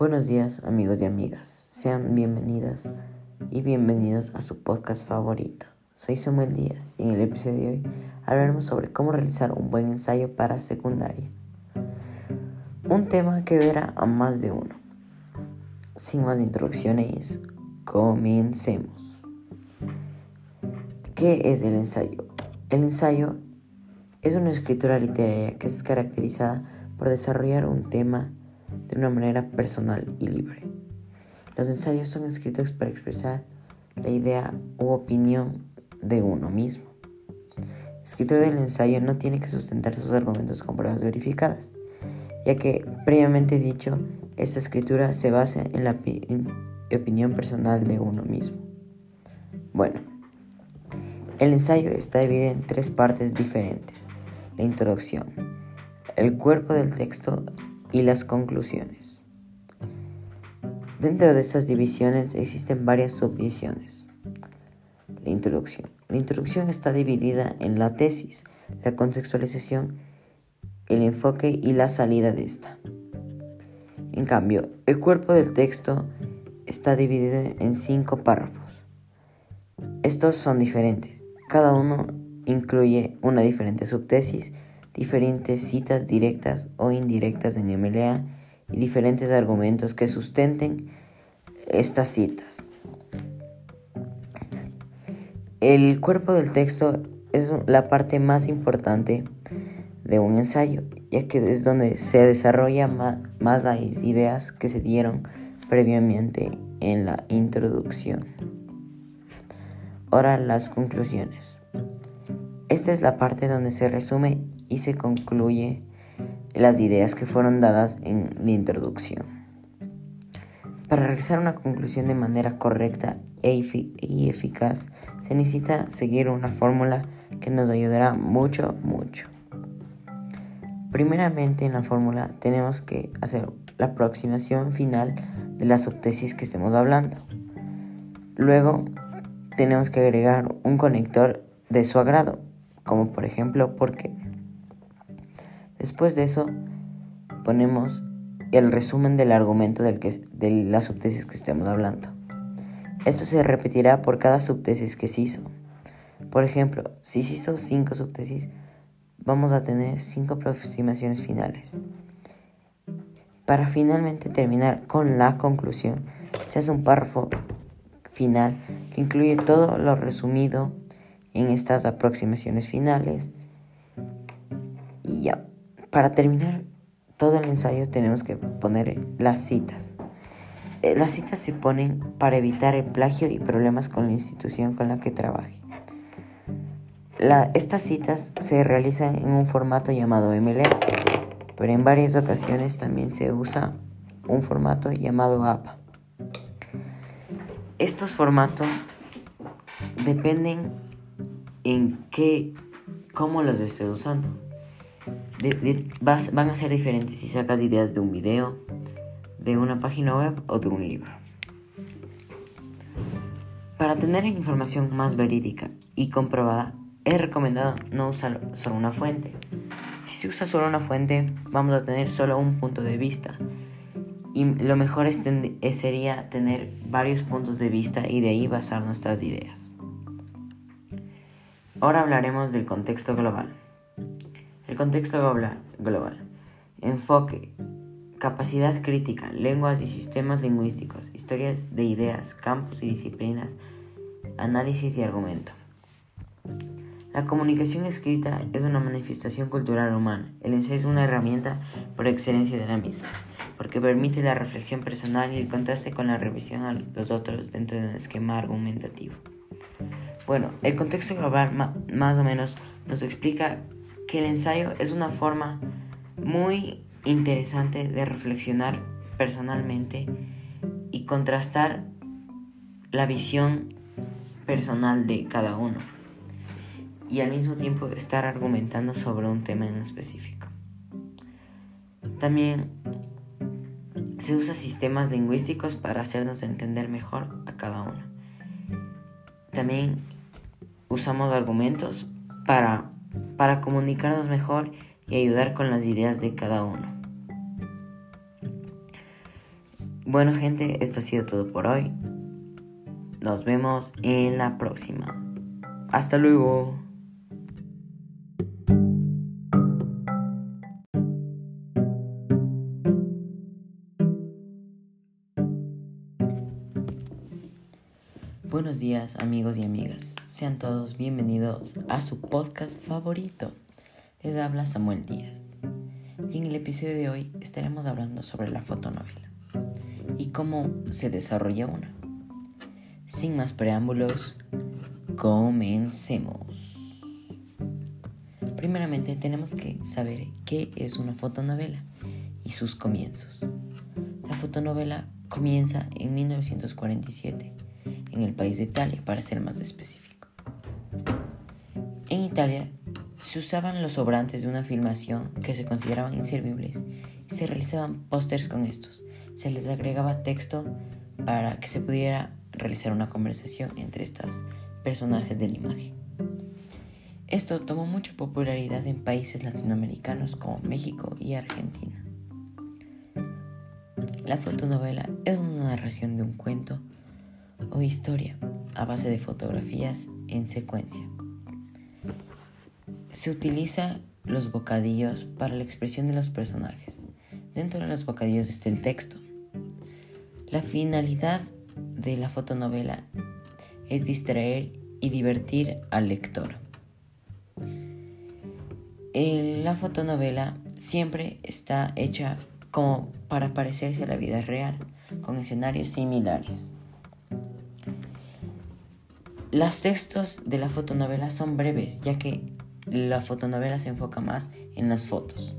Buenos días amigos y amigas, sean bienvenidas y bienvenidos a su podcast favorito. Soy Samuel Díaz y en el episodio de hoy hablaremos sobre cómo realizar un buen ensayo para secundaria. Un tema que verá a más de uno. Sin más introducciones, comencemos. ¿Qué es el ensayo? El ensayo es una escritura literaria que es caracterizada por desarrollar un tema de una manera personal y libre. Los ensayos son escritos para expresar la idea u opinión de uno mismo. El escritor del ensayo no tiene que sustentar sus argumentos con pruebas verificadas, ya que previamente dicho, esta escritura se basa en la opinión personal de uno mismo. Bueno, el ensayo está dividido en tres partes diferentes la introducción, el cuerpo del texto y las conclusiones. Dentro de estas divisiones existen varias subdivisiones. La introducción. La introducción está dividida en la tesis, la contextualización, el enfoque y la salida de esta. En cambio, el cuerpo del texto está dividido en cinco párrafos. Estos son diferentes. Cada uno incluye una diferente subtesis, diferentes citas directas o indirectas en MLA y diferentes argumentos que sustenten estas citas. El cuerpo del texto es la parte más importante de un ensayo, ya que es donde se desarrolla más las ideas que se dieron previamente en la introducción. Ahora las conclusiones. Esta es la parte donde se resume y se concluye las ideas que fueron dadas en la introducción. Para realizar una conclusión de manera correcta e y eficaz, se necesita seguir una fórmula que nos ayudará mucho, mucho. Primeramente en la fórmula tenemos que hacer la aproximación final de la subtesis que estemos hablando. Luego tenemos que agregar un conector de su agrado como por ejemplo porque después de eso ponemos el resumen del argumento del que, de la subtesis que estemos hablando. Esto se repetirá por cada subtesis que se hizo. Por ejemplo, si se hizo cinco subtesis, vamos a tener cinco aproximaciones finales. Para finalmente terminar con la conclusión, se hace un párrafo final que incluye todo lo resumido en estas aproximaciones finales. Y ya, para terminar todo el ensayo tenemos que poner las citas. Eh, las citas se ponen para evitar el plagio y problemas con la institución con la que trabaje. estas citas se realizan en un formato llamado MLA, pero en varias ocasiones también se usa un formato llamado APA. Estos formatos dependen en qué, cómo los estoy usando. Van a ser diferentes si sacas ideas de un video, de una página web o de un libro. Para tener información más verídica y comprobada, es recomendado no usar solo una fuente. Si se usa solo una fuente, vamos a tener solo un punto de vista. Y lo mejor sería tener varios puntos de vista y de ahí basar nuestras ideas. Ahora hablaremos del contexto global. El contexto global. Enfoque. Capacidad crítica. Lenguas y sistemas lingüísticos. Historias de ideas, campos y disciplinas. Análisis y argumento. La comunicación escrita es una manifestación cultural humana. El ensayo es una herramienta por excelencia de la misma, porque permite la reflexión personal y el contraste con la revisión a los otros dentro de un esquema argumentativo. Bueno, el contexto global más o menos nos explica que el ensayo es una forma muy interesante de reflexionar personalmente y contrastar la visión personal de cada uno y al mismo tiempo estar argumentando sobre un tema en específico. También se usa sistemas lingüísticos para hacernos entender mejor a cada uno. También usamos argumentos para, para comunicarnos mejor y ayudar con las ideas de cada uno. Bueno gente, esto ha sido todo por hoy. Nos vemos en la próxima. Hasta luego. Buenos días amigos y amigas, sean todos bienvenidos a su podcast favorito. Les habla Samuel Díaz y en el episodio de hoy estaremos hablando sobre la fotonovela y cómo se desarrolla una. Sin más preámbulos, comencemos. Primeramente tenemos que saber qué es una fotonovela y sus comienzos. La fotonovela comienza en 1947 en el país de Italia, para ser más específico. En Italia se usaban los sobrantes de una filmación que se consideraban inservibles y se realizaban pósters con estos. Se les agregaba texto para que se pudiera realizar una conversación entre estos personajes de la imagen. Esto tomó mucha popularidad en países latinoamericanos como México y Argentina. La fotonovela es una narración de un cuento o historia a base de fotografías en secuencia. Se utiliza los bocadillos para la expresión de los personajes. Dentro de los bocadillos está el texto. La finalidad de la fotonovela es distraer y divertir al lector. La fotonovela siempre está hecha como para parecerse a la vida real, con escenarios similares. Los textos de la fotonovela son breves, ya que la fotonovela se enfoca más en las fotos.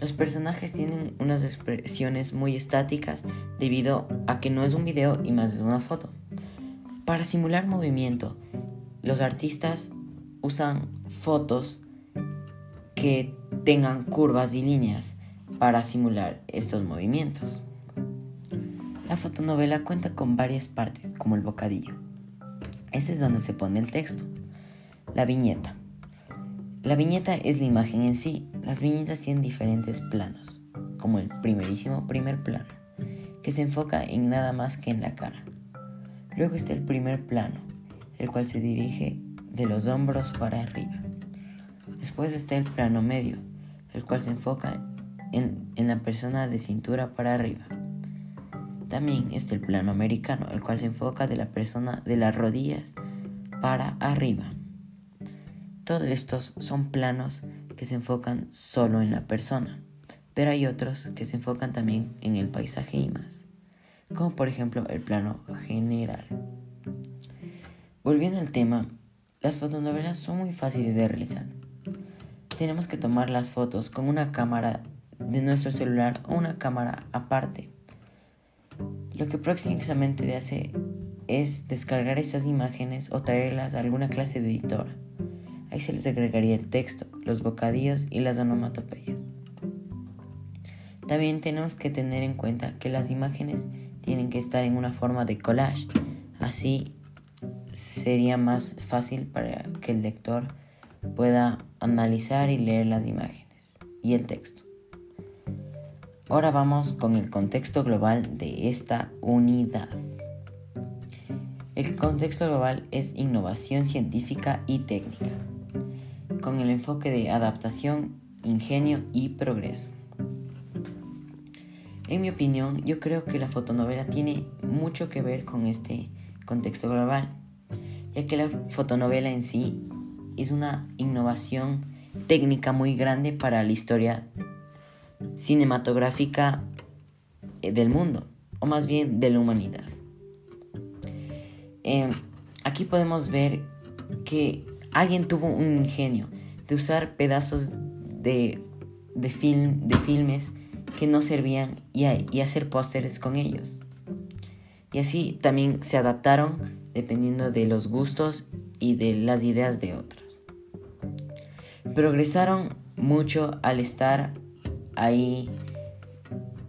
Los personajes tienen unas expresiones muy estáticas debido a que no es un video y más es una foto. Para simular movimiento, los artistas usan fotos que tengan curvas y líneas para simular estos movimientos. La fotonovela cuenta con varias partes, como el bocadillo. Ese es donde se pone el texto. La viñeta. La viñeta es la imagen en sí. Las viñetas tienen diferentes planos, como el primerísimo primer plano, que se enfoca en nada más que en la cara. Luego está el primer plano, el cual se dirige de los hombros para arriba. Después está el plano medio, el cual se enfoca en, en la persona de cintura para arriba. También está el plano americano, el cual se enfoca de la persona de las rodillas para arriba. Todos estos son planos que se enfocan solo en la persona, pero hay otros que se enfocan también en el paisaje y más, como por ejemplo el plano general. Volviendo al tema, las fotonovelas son muy fáciles de realizar. Tenemos que tomar las fotos con una cámara de nuestro celular o una cámara aparte lo que próximamente hace es descargar esas imágenes o traerlas a alguna clase de editor. Ahí se les agregaría el texto, los bocadillos y las onomatopeyas. También tenemos que tener en cuenta que las imágenes tienen que estar en una forma de collage. Así sería más fácil para que el lector pueda analizar y leer las imágenes y el texto. Ahora vamos con el contexto global de esta unidad. El contexto global es innovación científica y técnica, con el enfoque de adaptación, ingenio y progreso. En mi opinión, yo creo que la fotonovela tiene mucho que ver con este contexto global, ya que la fotonovela en sí es una innovación técnica muy grande para la historia cinematográfica eh, del mundo, o más bien de la humanidad. Em, aquí podemos ver que alguien tuvo un ingenio de usar pedazos de, de, film, de filmes que no servían y, y hacer pósteres con ellos. Y así también se adaptaron dependiendo de los gustos y de las ideas de otros. Progresaron mucho al estar ahí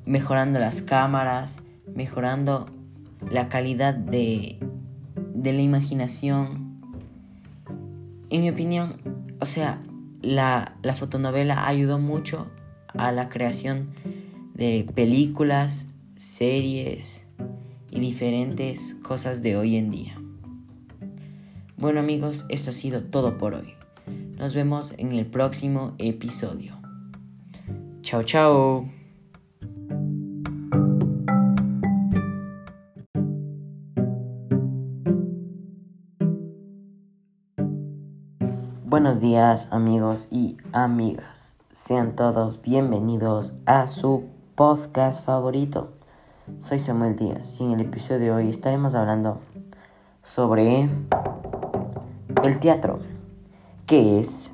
mejorando las cámaras, mejorando la calidad de, de la imaginación. En mi opinión, o sea, la, la fotonovela ayudó mucho a la creación de películas, series y diferentes cosas de hoy en día. Bueno amigos, esto ha sido todo por hoy. Nos vemos en el próximo episodio. Chao, chao. Buenos días amigos y amigas. Sean todos bienvenidos a su podcast favorito. Soy Samuel Díaz y en el episodio de hoy estaremos hablando sobre el teatro. ¿Qué es?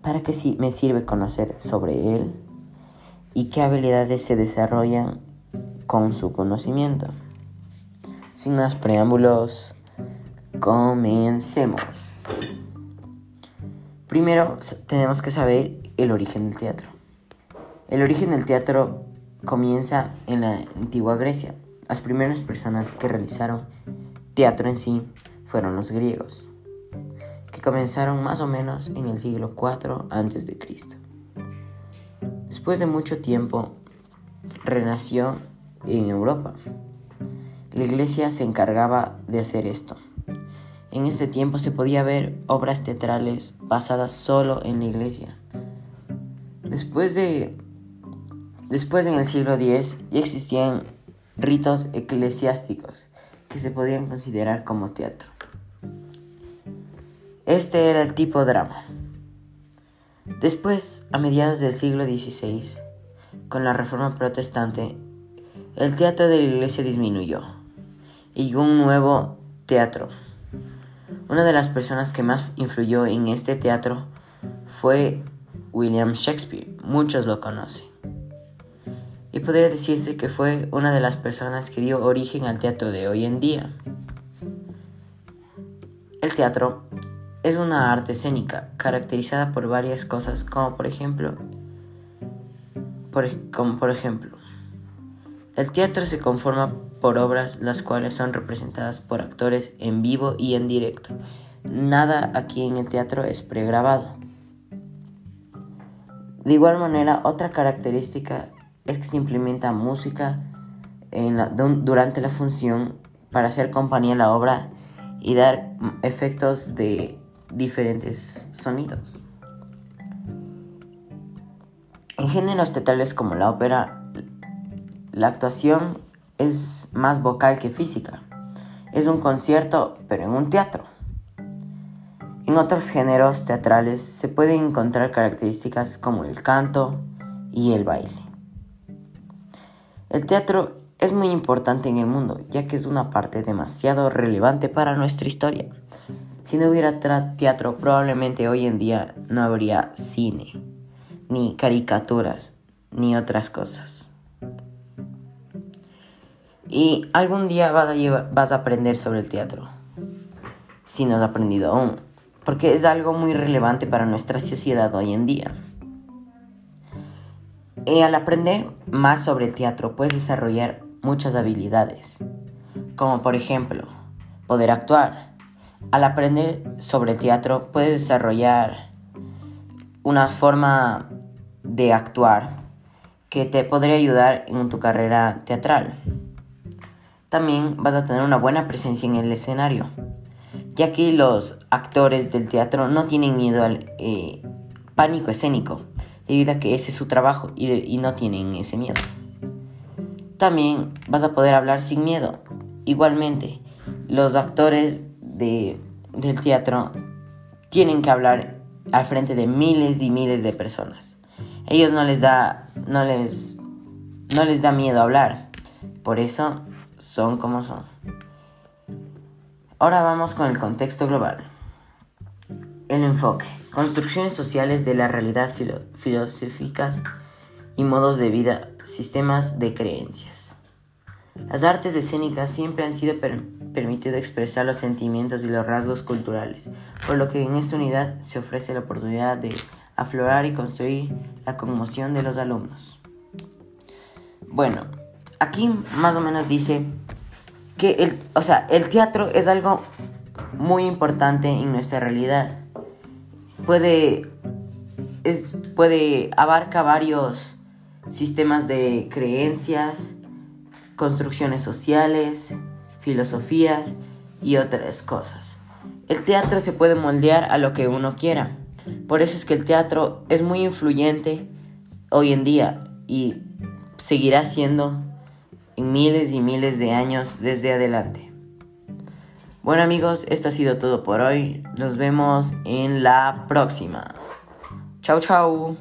¿Para qué me sirve conocer sobre él? ¿Y qué habilidades se desarrollan con su conocimiento? Sin más preámbulos, comencemos. Primero tenemos que saber el origen del teatro. El origen del teatro comienza en la antigua Grecia. Las primeras personas que realizaron teatro en sí fueron los griegos, que comenzaron más o menos en el siglo IV a.C. Después de mucho tiempo, renació en Europa. La iglesia se encargaba de hacer esto. En ese tiempo se podía ver obras teatrales basadas solo en la iglesia. Después de Después en el siglo X ya existían ritos eclesiásticos que se podían considerar como teatro. Este era el tipo drama. Después, a mediados del siglo XVI, con la Reforma Protestante, el teatro de la iglesia disminuyó y un nuevo teatro. Una de las personas que más influyó en este teatro fue William Shakespeare. Muchos lo conocen y podría decirse que fue una de las personas que dio origen al teatro de hoy en día. El teatro es una arte escénica caracterizada por varias cosas como por ejemplo por, como por ejemplo el teatro se conforma por obras las cuales son representadas por actores en vivo y en directo. Nada aquí en el teatro es pregrabado. De igual manera, otra característica es que se implementa música durante la función para hacer compañía a la obra y dar efectos de diferentes sonidos. En géneros teatrales como la ópera, la actuación es más vocal que física. Es un concierto, pero en un teatro. En otros géneros teatrales se pueden encontrar características como el canto y el baile. El teatro es muy importante en el mundo, ya que es una parte demasiado relevante para nuestra historia. Si no hubiera teatro, probablemente hoy en día no habría cine, ni caricaturas, ni otras cosas. Y algún día vas a, aprender sobre el teatro, si no has aprendido aún, porque es algo muy relevante para nuestra sociedad hoy en día. Y al aprender más sobre el teatro puedes desarrollar muchas habilidades, como por ejemplo poder actuar. Al aprender sobre teatro puedes desarrollar una forma de actuar que te podría ayudar en tu carrera teatral. También vas a tener una buena presencia en el escenario, ya que los actores del teatro no tienen miedo al eh, pánico escénico debido a que ese es su trabajo y, no tienen ese miedo. También vas a poder hablar sin miedo. Igualmente, los actores de, del teatro tienen que hablar al frente de miles y miles de personas. Ellos no les da no les no les da miedo hablar. Por eso son como son. Ahora vamos con el contexto global. El enfoque. Construcciones sociales de la realidad filosóficas y modos de vida, sistemas de creencias. Las artes escénicas siempre han sido permitido expresar los sentimientos y los rasgos culturales, por lo que en esta unidad se ofrece la oportunidad de aflorar y construir la conmoción de los alumnos. Bueno, aquí más o menos dice que el, o sea, el teatro es algo muy importante en nuestra realidad puede, es, puede abarca varios sistemas de creencias construcciones sociales, filosofías y otras cosas. El teatro se puede moldear a lo que uno quiera. Por eso es que el teatro es muy influyente hoy en día y seguirá siendo en miles y miles de años desde adelante. Bueno amigos, esto ha sido todo por hoy. Nos vemos en la próxima. Chao, chao.